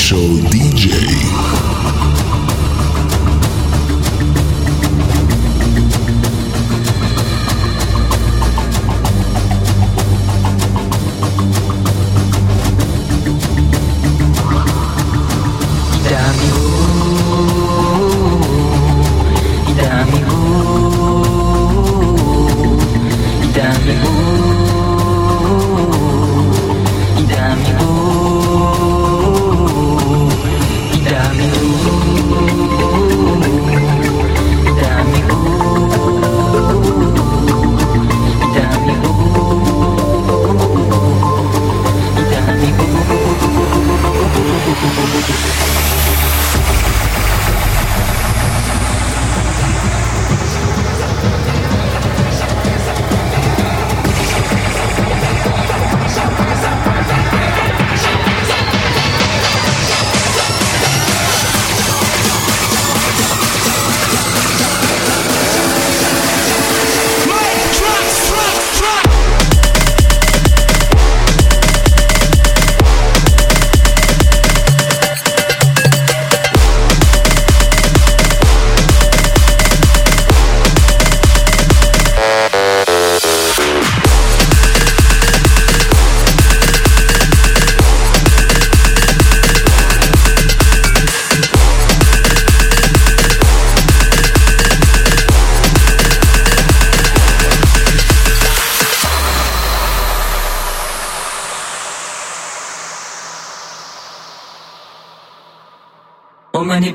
Show DJ.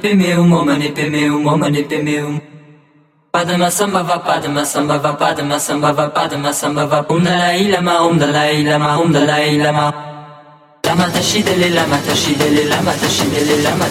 Pemeum, omani pemeum, omani pemeum. Padma samba va padma samba va padma samba va padma samba va. Um dalai lama um dalai lama um dalai lama. Lama lama lama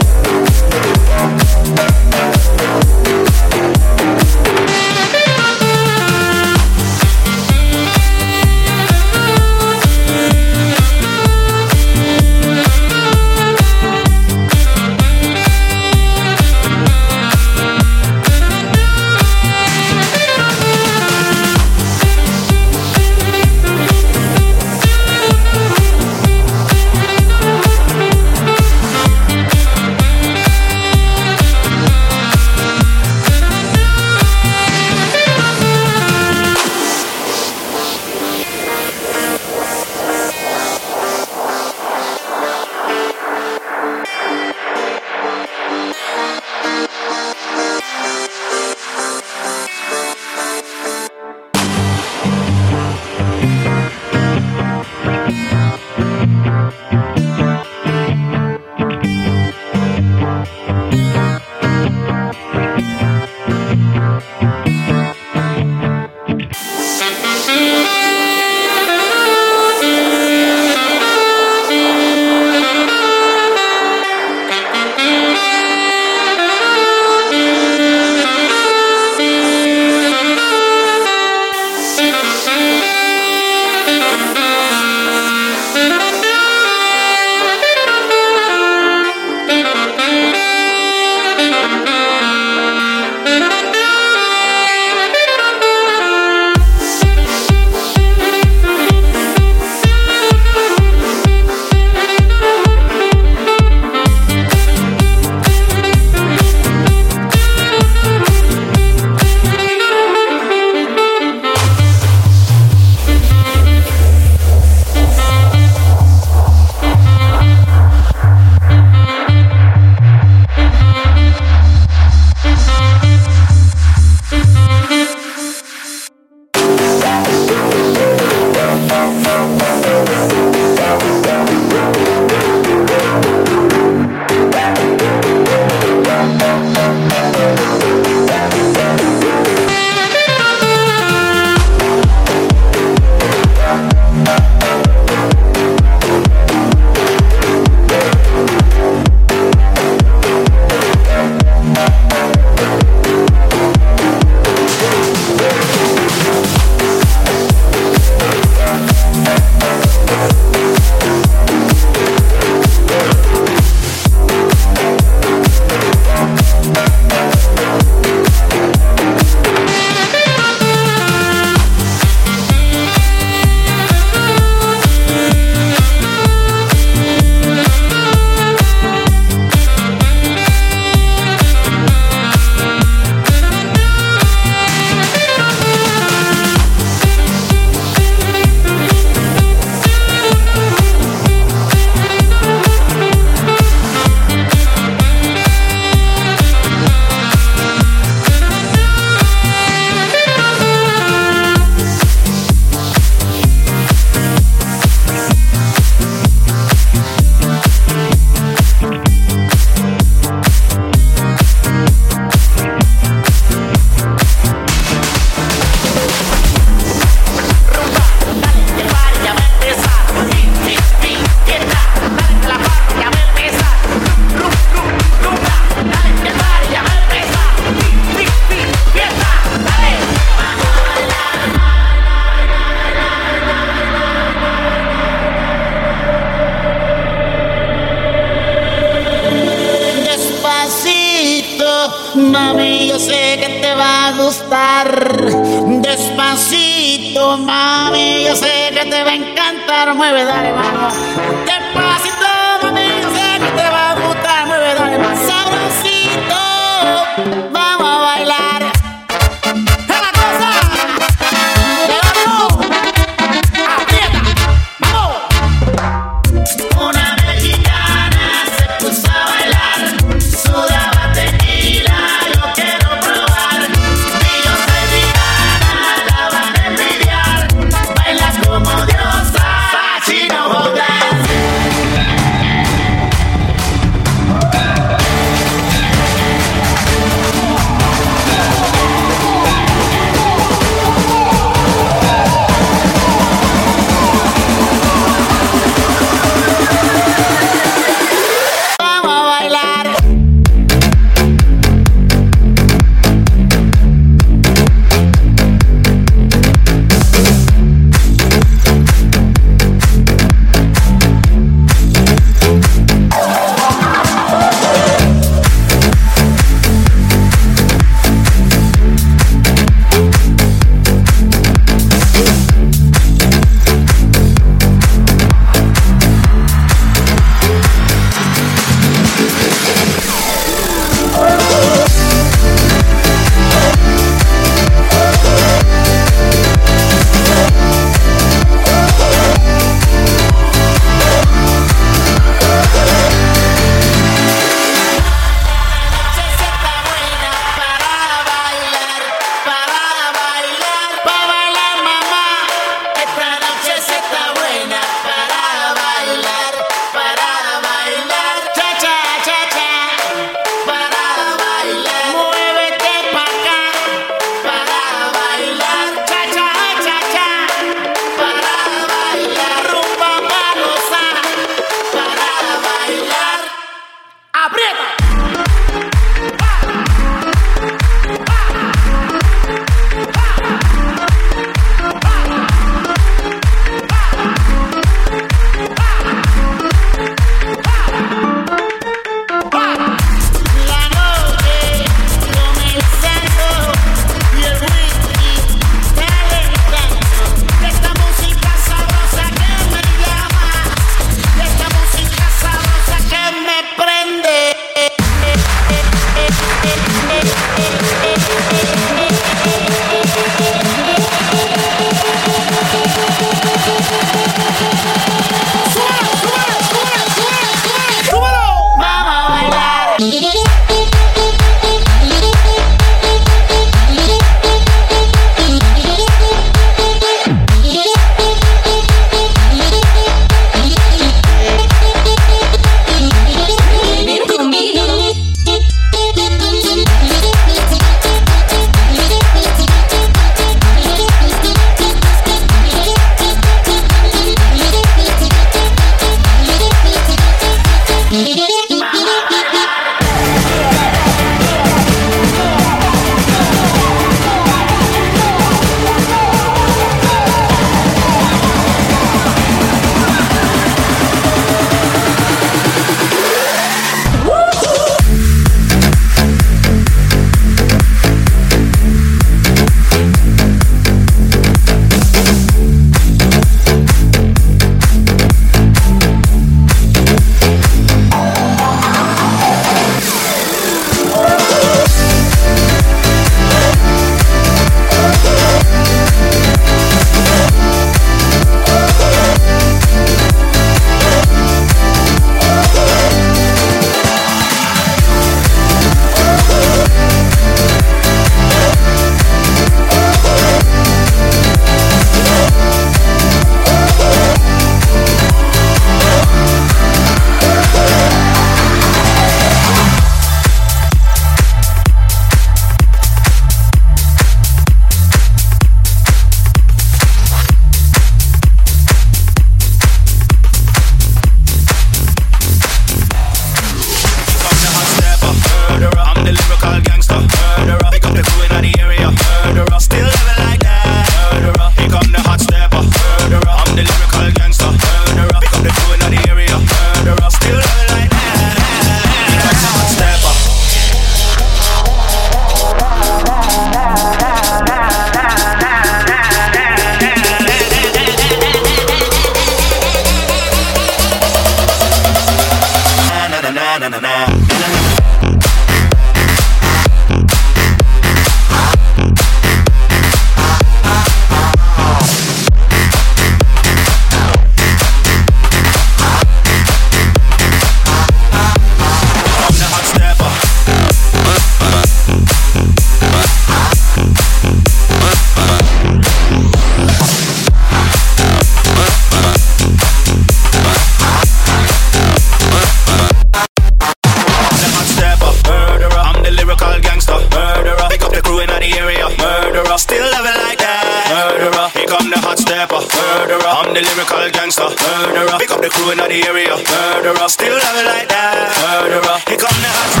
Murderer. Here come the hot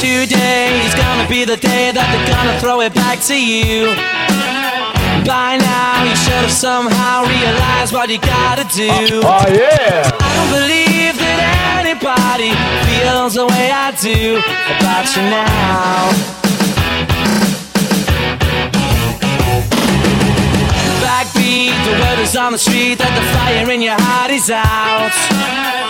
Today is gonna be the day that they're gonna throw it back to you. By now, you should have somehow realized what you gotta do. Oh, oh yeah! I don't believe that anybody feels the way I do about you now. Backbeat, the word is on the street that the fire in your heart is out.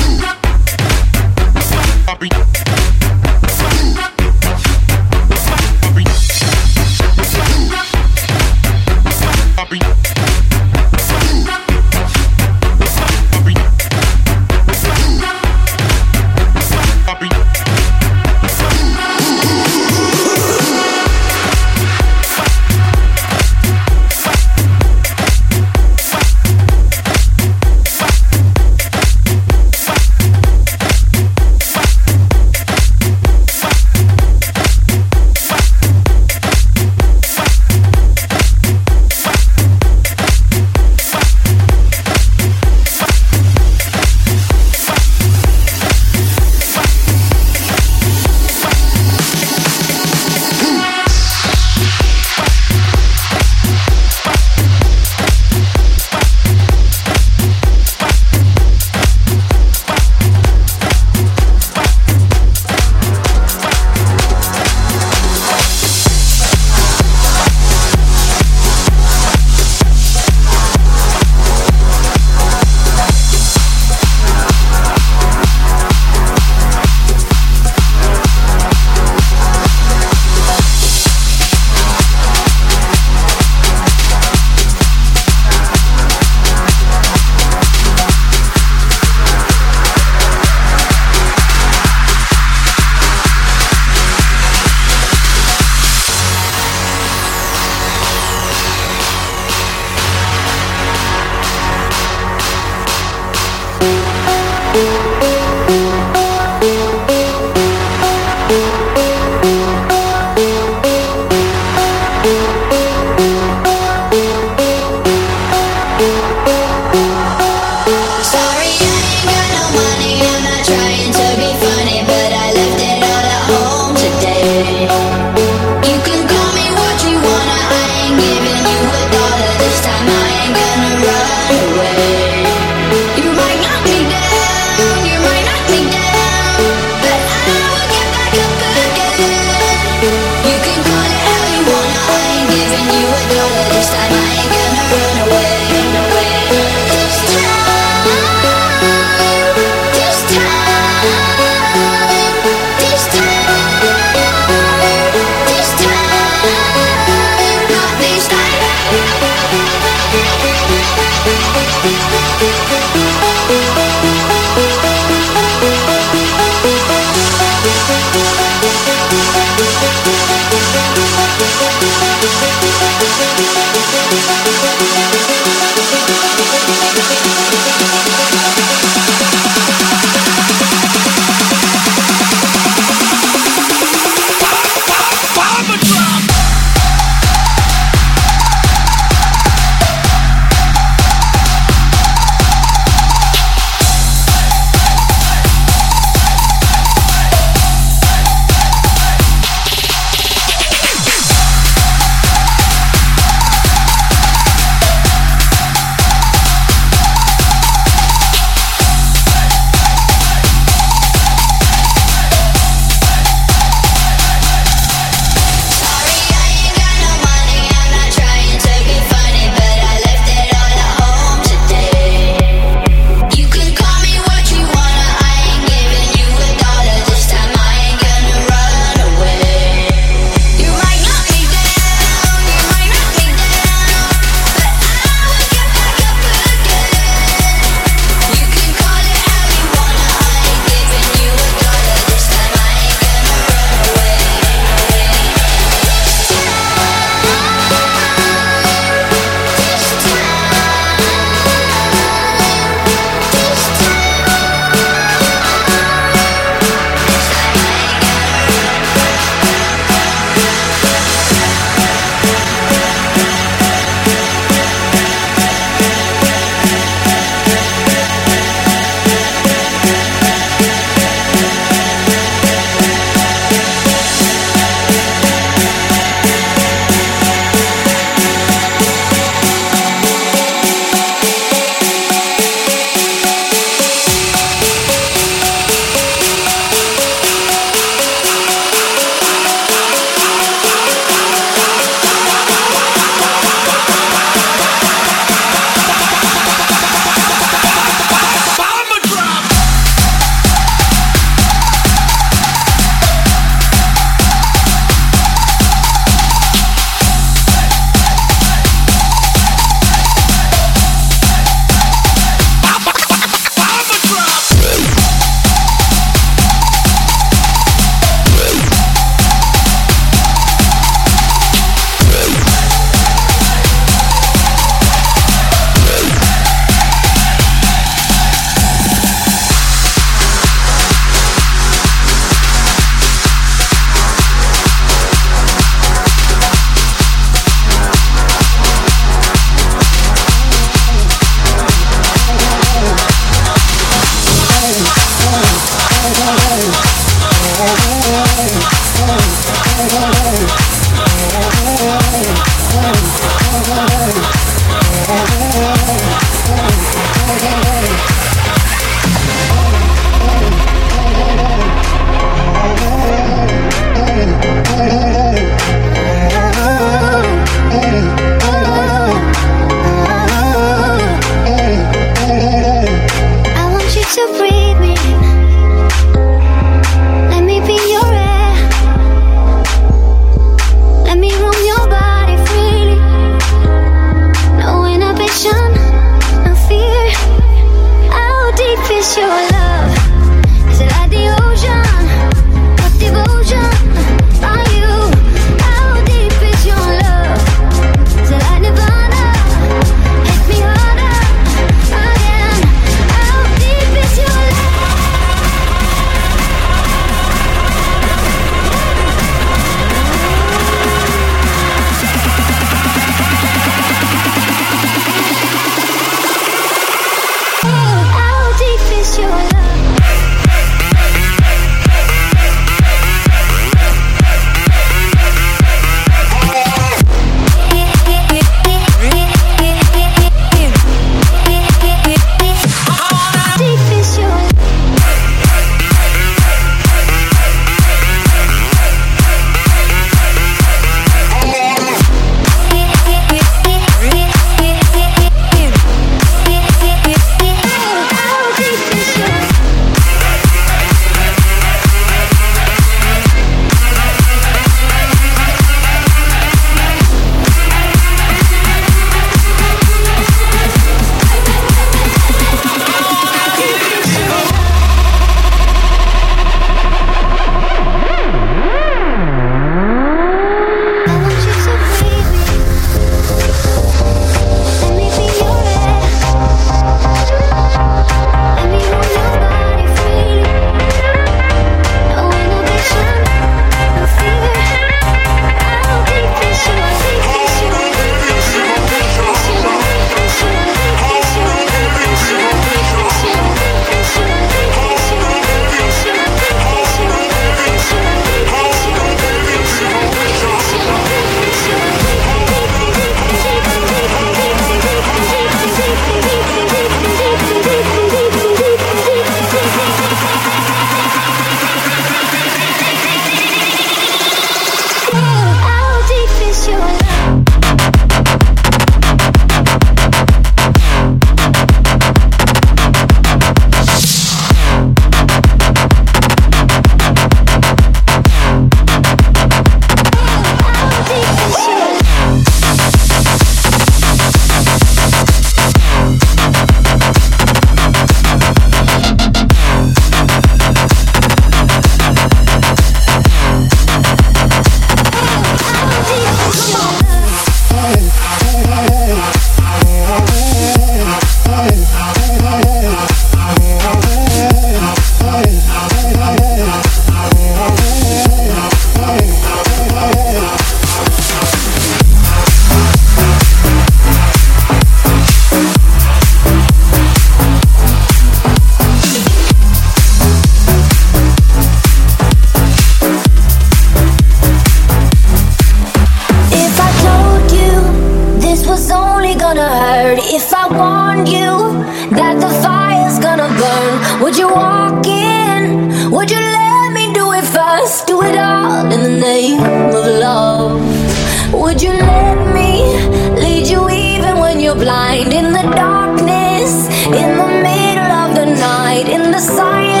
In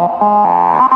Oh,